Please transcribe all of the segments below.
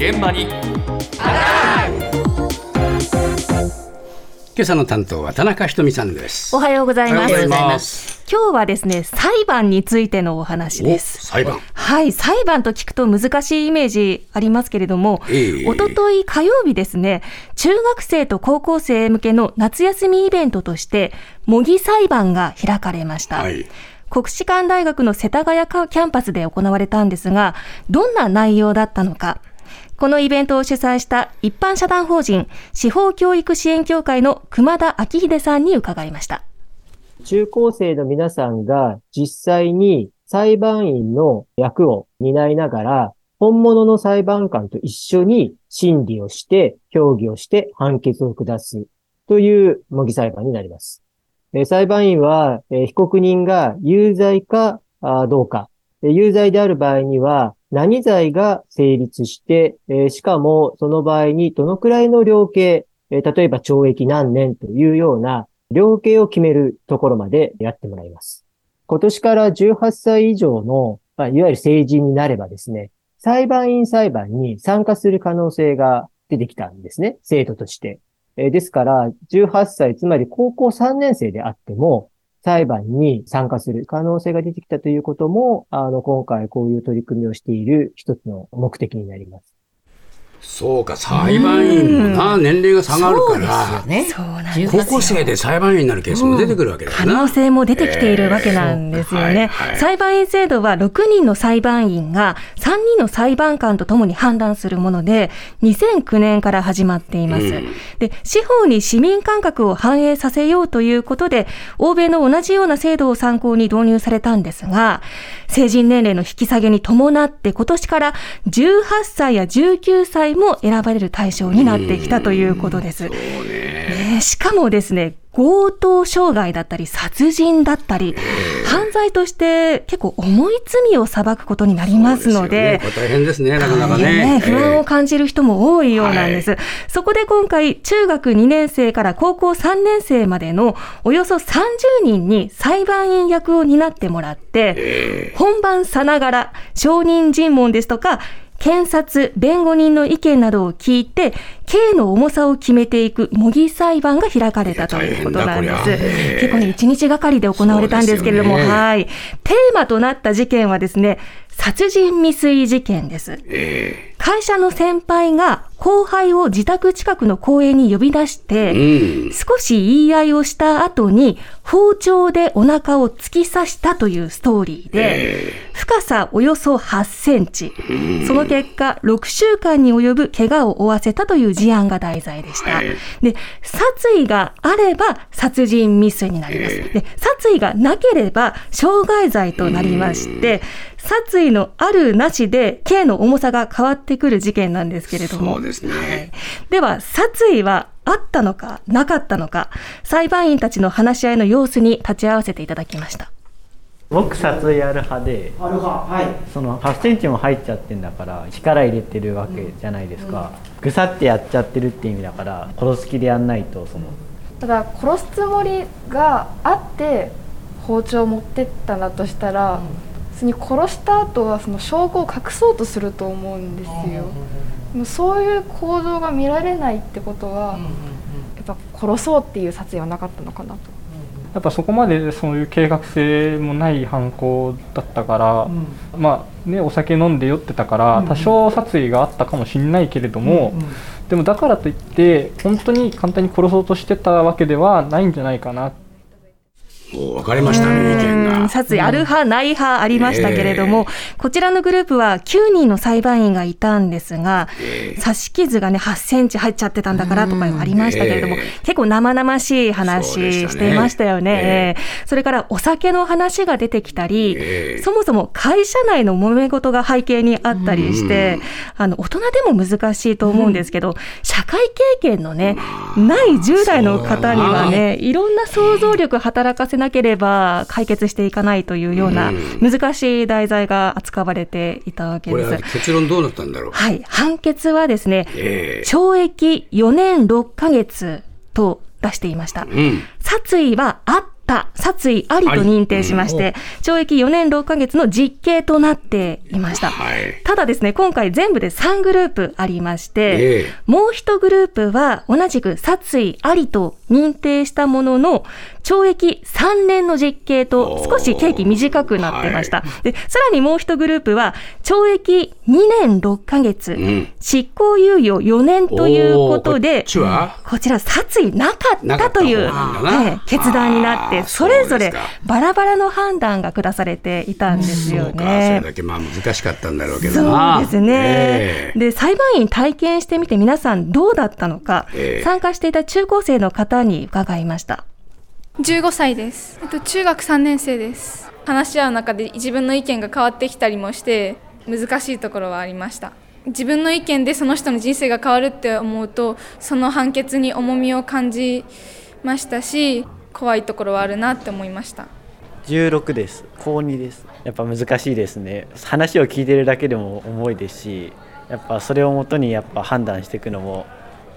現場に今朝の担当は田中ひとみさんです。おはようございます。今日はですね、裁判についてのお話です。裁判。はい、裁判と聞くと難しいイメージありますけれども、ええおととい火曜日ですね、中学生と高校生向けの夏休みイベントとして、模擬裁判が開かれました。はい。国士舘大学の世田谷キャンパスで行われたんですが、どんな内容だったのか。このイベントを主催した一般社団法人司法教育支援協会の熊田昭秀さんに伺いました。中高生の皆さんが実際に裁判員の役を担いながら、本物の裁判官と一緒に審理をして、評議をして判決を下すという模擬裁判になります。裁判員は、被告人が有罪かどうか、有罪である場合には何罪が成立して、えしかもその場合にどのくらいの量刑、え例えば懲役何年というような量刑を決めるところまでやってもらいます。今年から18歳以上の、まあ、いわゆる成人になればですね、裁判員裁判に参加する可能性が出てきたんですね、制度として。えですから、18歳、つまり高校3年生であっても、裁判に参加する可能性が出てきたということも、あの、今回こういう取り組みをしている一つの目的になります。そうか、裁判員もな、年齢が下がるから、ね。高校生で裁判員になるケースも出てくるわけだよな。可能性も出てきているわけなんですよね。えーはいはい裁判員制度は6人の裁判員が3人の裁判官とともに判断するもので、2009年から始まっています。うんで、司法に市民感覚を反映させようということで、欧米の同じような制度を参考に導入されたんですが、成人年齢の引き下げに伴って今年から18歳や19歳も選ばれる対象になってきたということです。ね。ねしかもですね、強盗傷害だったり、殺人だったり、犯罪として結構重い罪を裁くことになりますので、そうすよね大変ですね、なかなか大変ね。不安を感じる人も多いようなんです。はそこで今回、中学2年生から高校3年生までのおよそ30人に裁判員役を担ってもらって、本番さながら証人尋問ですとか、検察、弁護人の意見などを聞いて、刑の重さを決めていく模擬裁判が開かれたということなんです。結構ね、1日がかりで行われたんですけれども、ねはい。テーマとなった事件はですね、殺人未遂事件です。え会社の先輩が後輩を自宅近くの公園に呼び出して、えうん。少し言い合いをした後に包丁でお腹を突き刺したというストーリーで、深さおよそ8センチ、その結果6週間に及ぶ怪我を負わせたという事案が題材でした。はいで、殺意があれば殺人未遂になります。で、殺意がなければ傷害罪となりまして、殺意のあるなしで刑の重さが変わってくる事件なんですけれども。そうですね。では、殺意はあったのか、なかったのか、裁判員たちの話し合いの様子に立ち会わせていただきました。僕殺意ある派ではい。その8センチも入っちゃってんだから力入れてるわけじゃないですか、ぐさってやっちゃってるって意味だから殺す気でやんないとその。ただ殺すつもりがあって包丁を持ってったんだとしたら、普通に殺した後はその証拠を隠そうとすると思うんですよ、でもそういう行動が見られないってことは、やっぱ殺そうっていう殺意はなかったのかなと。やっぱそこまでそういう計画性もない犯行だったから、まあねお酒飲んで酔ってたから多少殺意があったかもしれないけれども、でもだからといって本当に簡単に殺そうとしてたわけではないんじゃないかなもう分かれましたね、意見うんが。殺意ある派、ない派ありましたけれども、こちらのグループは9人の裁判員がいたんですが、刺し傷がね、8センチ入っちゃってたんだからとかありましたけれども、え結構生々しい話でしていましたよね。えええ。それからお酒の話が出てきたり、ええ。そもそも会社内の揉め事が背景にあったりして、あの、大人でも難しいと思うんですけど、社会経験のね、ない10代の方にはね、いろんな想像力働かせなければ解決していかないというような難しい題材が扱われていたわけです。結論どうなったんだろう？はい。判決はですね、ええ懲役4年6ヶ月と出していました。うん。殺意はあった殺意ありと認定しまして、懲役4年6ヶ月の実刑となっていました。はい。ただですね、今回全部で3グループありまして、ええもう一グループは同じく殺意ありと認定したものの、懲役3年の実刑と少し刑期短くなってました。で、さらにもう一グループは、懲役2年6ヶ月、ん。執行猶予4年ということでっ、ちは？こちら殺意なかったという、方なんだな。ええ決断になって、それぞれバラバラの判断が下されていたんですよそうか、それね。だけまあ難しかったんだろうけどそうな。ですね、ええ。で裁判員体験してみて皆さんどうだったのか、ええ。参加していた中高生の方に伺いました。15歳です、えっと、中学3年生です。話し合う中で自分の意見が変わってきたりもして難しいところはありました。自分の意見でその人の人生が変わるって思うとその判決に重みを感じましたし怖いところはあるなって思いました。16です。高2です。やっぱ難しいですね。話を聞いてるだけでも重いですしやっぱそれをもとにやっぱ判断していくのも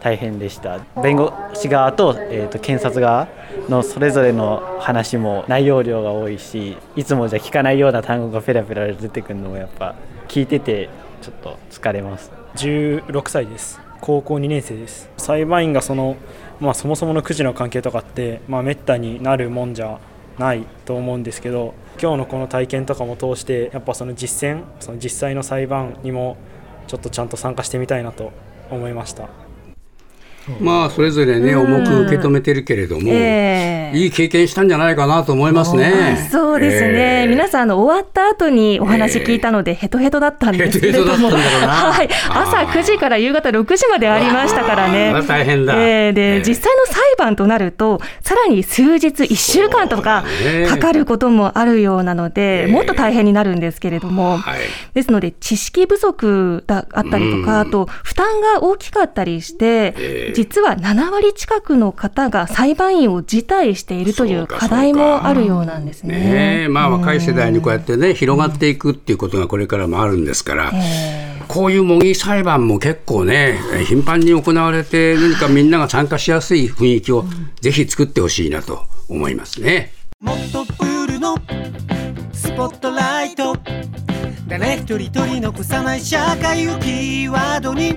大変でした。弁護士側と,、えー、と検察側のそれぞれの話も内容量が多いしいつもじゃ聞かないような単語がペラペラ出てくるのもやっぱ聞いててちょっと疲れます。16歳です。高校2年生です。裁判員がその、まあ、そもそものくじの関係とかって、まあ、めったになるもんじゃないと思うんですけど今日のこの体験とかも通してやっぱその実践その実際の裁判にもちょっとちゃんと参加してみたいなと思いました。まあそれぞれね重く受け止めてるけれども、ええ。いい経験したんじゃないかなと思いますね。そうですね、ええ。皆さんあの終わった後にお話聞いたので、ヘトヘトだったんですけれども、はい、朝あー。9時から夕方6時までありましたからね。大変だ。ええ。で、ええ。実際の裁判となると、さらに数日、1週間とかかかることもあるようなので、ええ。もっと大変になるんですけれども、はい。ですので、知識不足だあったりとか、あと、負担が大きかったりして、ええ実は7割近くの方が裁判員を辞退しているという課題もあるようなんですね。ねえまあ若い世代にこうやってね広がっていくっていうことがこれからもあるんですから、こういう模擬裁判も結構ね頻繁に行われて何かみんなが参加しやすい雰囲気をぜひ作ってほしいなと思いますね。もっとプールのスポットライト。誰一人取り残さない社会をキーワードに